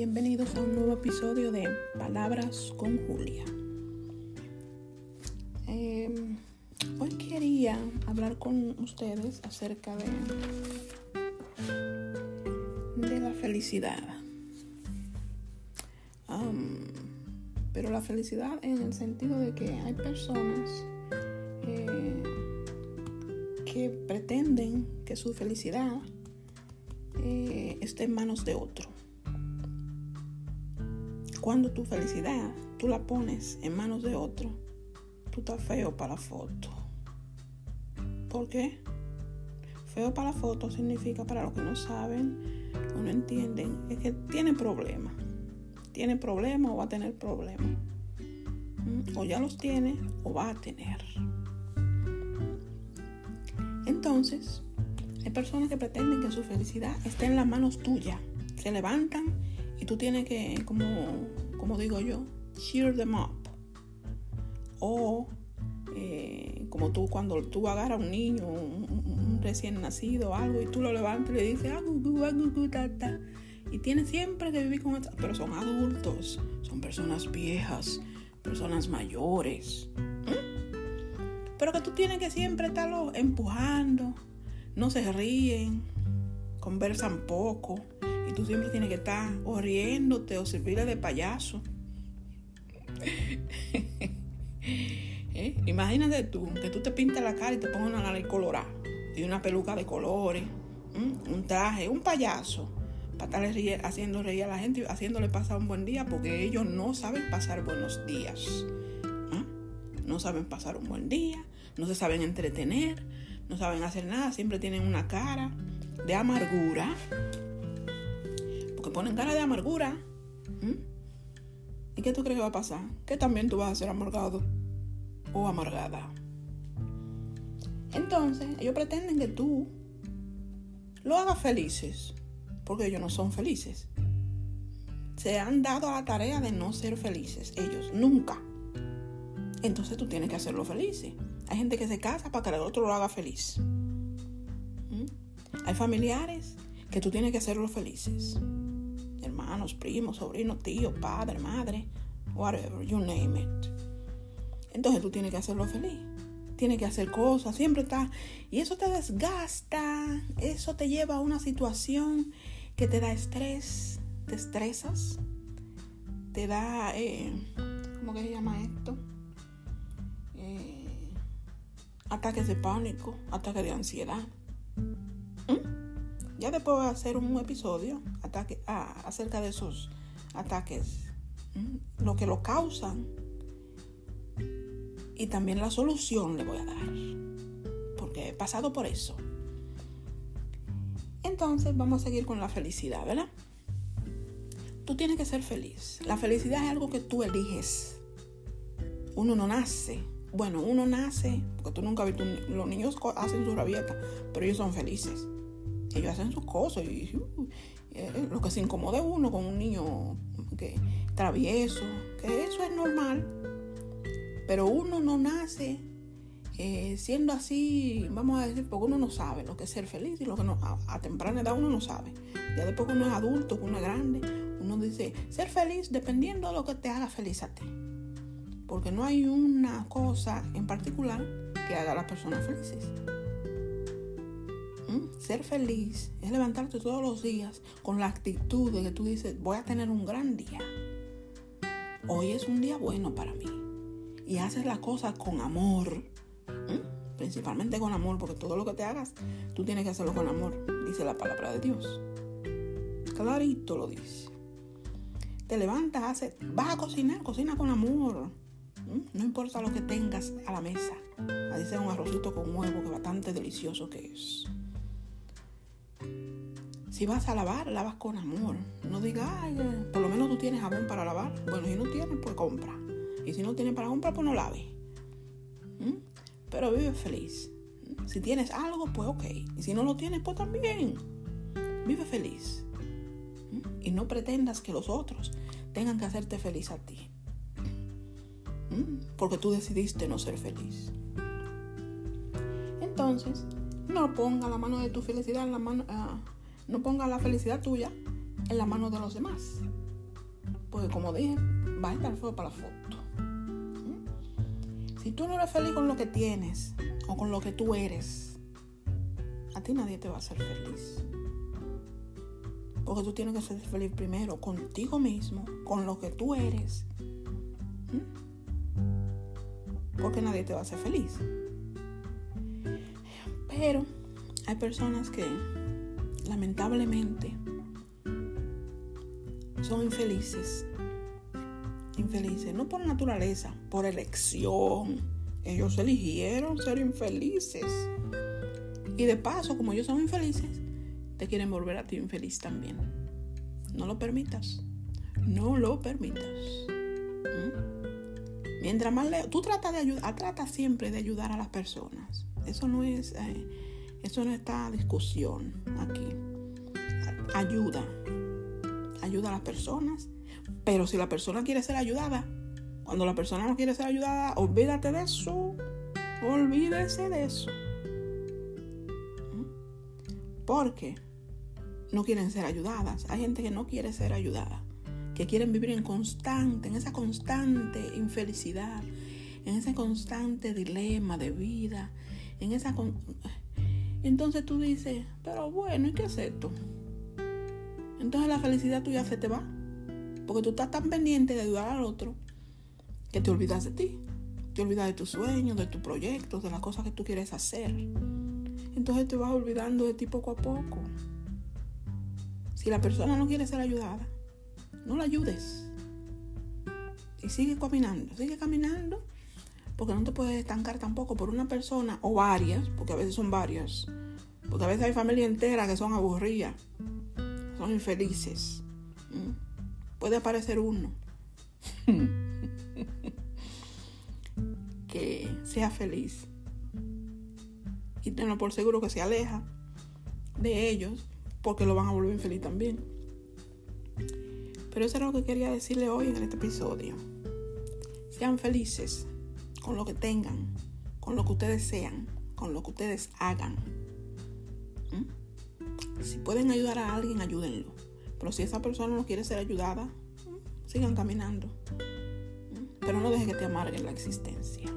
bienvenidos a un nuevo episodio de Palabras con Julia. Em, hoy quería hablar con ustedes acerca de, la felicidad. pero la felicidad en el sentido de que hay personas eh, que pretenden que su felicidad eh, esté en manos de otro cuando tu felicidad tú la pones en manos de otro, tú estás feo para la foto. ¿Por qué? Feo para la foto significa, para los que no saben o no entienden, es que tiene problemas. Tiene problemas o va a tener problemas. ¿Mm? O ya los tiene o va a tener. Entonces, hay personas que pretenden que su felicidad esté en las manos tuyas. Se levantan y tú tienes que, como, como digo yo, cheer them up. O eh, como tú cuando tú agarras a un niño, un, recién nacido algo, y tú lo levantas y le dices, ah, ta, Y tienes siempre que vivir con eso. Pero son adultos, son personas viejas, personas mayores. Pero que tú tienes que siempre estarlo empujando. No se ríen, conversan poco y tú siempre tienes que estar o riéndote o servirle de payaso. ¿Eh? Imagínate tú, que tú te pintas la cara y te pongas una nariz colorada y una peluca de colores, un traje, un payaso, para estar haciendo reír a la gente y haciéndole pasar un buen día, porque ellos no saben pasar buenos días. No saben pasar un buen día, no se saben entretener, no saben hacer nada, siempre tienen una cara de amargura ponen cara de amargura. ¿Y qué tú crees que va a pasar? Que también tú vas a ser amargado o amargada. Entonces, ellos pretenden que tú lo hagas felices, porque ellos no son felices. Se han dado a la tarea de no ser felices, ellos, nunca. Entonces tú tienes que hacerlo felices. Hay gente que se casa para que el otro lo haga feliz. Hay familiares que tú tienes que hacerlo felices hermanos, primos, sobrinos, tíos, padre, madre, whatever, you name it. Entonces tú tienes que hacerlo feliz. Tienes que hacer cosas, siempre está. Y eso te desgasta, eso te lleva a una situación que te da estrés, te estresas, te da, eh, ¿cómo que se llama esto? Eh, ataques de pánico, ataques de ansiedad. ¿Mm? Ya después voy a hacer un episodio acerca de esos ataques, lo que lo causan y también la solución le voy a dar, porque he pasado por eso. Entonces vamos a seguir con la felicidad, ¿verdad? Tú tienes que ser feliz. La felicidad es algo que tú eliges. Uno no nace. Bueno, uno nace, porque tú nunca has visto, los niños hacen su rabieta, pero ellos son felices ellos hacen sus cosas y uh, eh, lo que se incomode uno con un niño que travieso, que eso es normal. Pero uno no nace eh, siendo así, vamos a decir, porque uno no sabe lo que es ser feliz y lo que no, a, temprana edad uno no sabe. Ya después que uno es adulto, que uno es grande, uno dice, ser feliz dependiendo de lo que te haga feliz a ti. Porque no hay una cosa en particular que haga a las personas felices. Ser feliz es levantarte todos los días con la actitud de que tú dices, voy a tener un gran día. Hoy es un día bueno para mí. Y haces las cosas con amor. Principalmente con amor, porque todo lo que te hagas, tú tienes que hacerlo con amor, dice la palabra de Dios. Clarito lo dice. Te levantas, haces, vas a cocinar, cocina con amor. No importa lo que tengas a la mesa. Ahí sea un arrocito con huevo, que bastante delicioso que es. Si vas a lavar, lavas con amor. No digas, ay, eh, por lo menos tú tienes jabón para lavar. Bueno, si no tienes, pues compra. Y si no tienes para comprar, pues no lave. ¿Mm? Pero vive feliz. Si tienes algo, pues ok. Y si no lo tienes, pues también. Vive feliz. ¿Mm? Y no pretendas que los otros tengan que hacerte feliz a ti. ¿Mm? Porque tú decidiste no ser feliz. Entonces, no ponga la mano de tu felicidad en la mano, ah, no ponga la felicidad tuya en la mano de los demás. Porque como dije, va a estar feo para la foto. Si tú no eres feliz con lo que tienes o con lo que tú eres, a ti nadie te va a hacer feliz. Porque tú tienes que ser feliz primero contigo mismo, con lo que tú eres. Porque nadie te va a hacer feliz. Pero hay personas que lamentablemente son infelices. Infelices, no por naturaleza, por elección. Ellos eligieron ser infelices. Y de paso, como ellos son infelices, te quieren volver a ti infeliz también. No lo permitas. No lo permitas. ¿Mm? Mientras más lejos, tú trata de ayudar, trata siempre de ayudar a las personas. Eso no es, eh, eso no está discusión aquí. Ayuda, ayuda a las personas. Pero si la persona quiere ser ayudada, cuando la persona no quiere ser ayudada, olvídate de eso. Olvídese de eso. Porque no quieren ser ayudadas. Hay gente que no quiere ser ayudada. Que quieren vivir en constante, en esa constante infelicidad, en ese constante dilema de vida, en esa... Entonces tú dices, pero bueno, ¿y qué es esto? Entonces la felicidad tuya se te va. Porque tú estás tan pendiente de ayudar al otro que te olvidas de ti. Te olvidas de tus sueños, de tus proyectos, de las cosas que tú quieres hacer. Entonces te vas olvidando de ti poco a poco. Si la persona no quiere ser ayudada, no la ayudes. Y sigue caminando, sigue caminando porque no te puedes estancar tampoco por una persona o varias, porque a veces son varias, porque a veces hay familia entera que son aburridas, son infelices. Puede aparecer uno que sea feliz y tenlo por seguro que se aleja de ellos porque lo van a volver infeliz también. Pero eso era lo que quería decirle hoy en este episodio. Sean felices con lo que tengan, con lo que ustedes sean, con lo que ustedes hagan. ¿Mm? Si pueden ayudar a alguien, ayúdenlo. Pero si esa persona no quiere ser ayudada, sigan caminando. ¿Mm? Pero no dejen que te amarguen la existencia.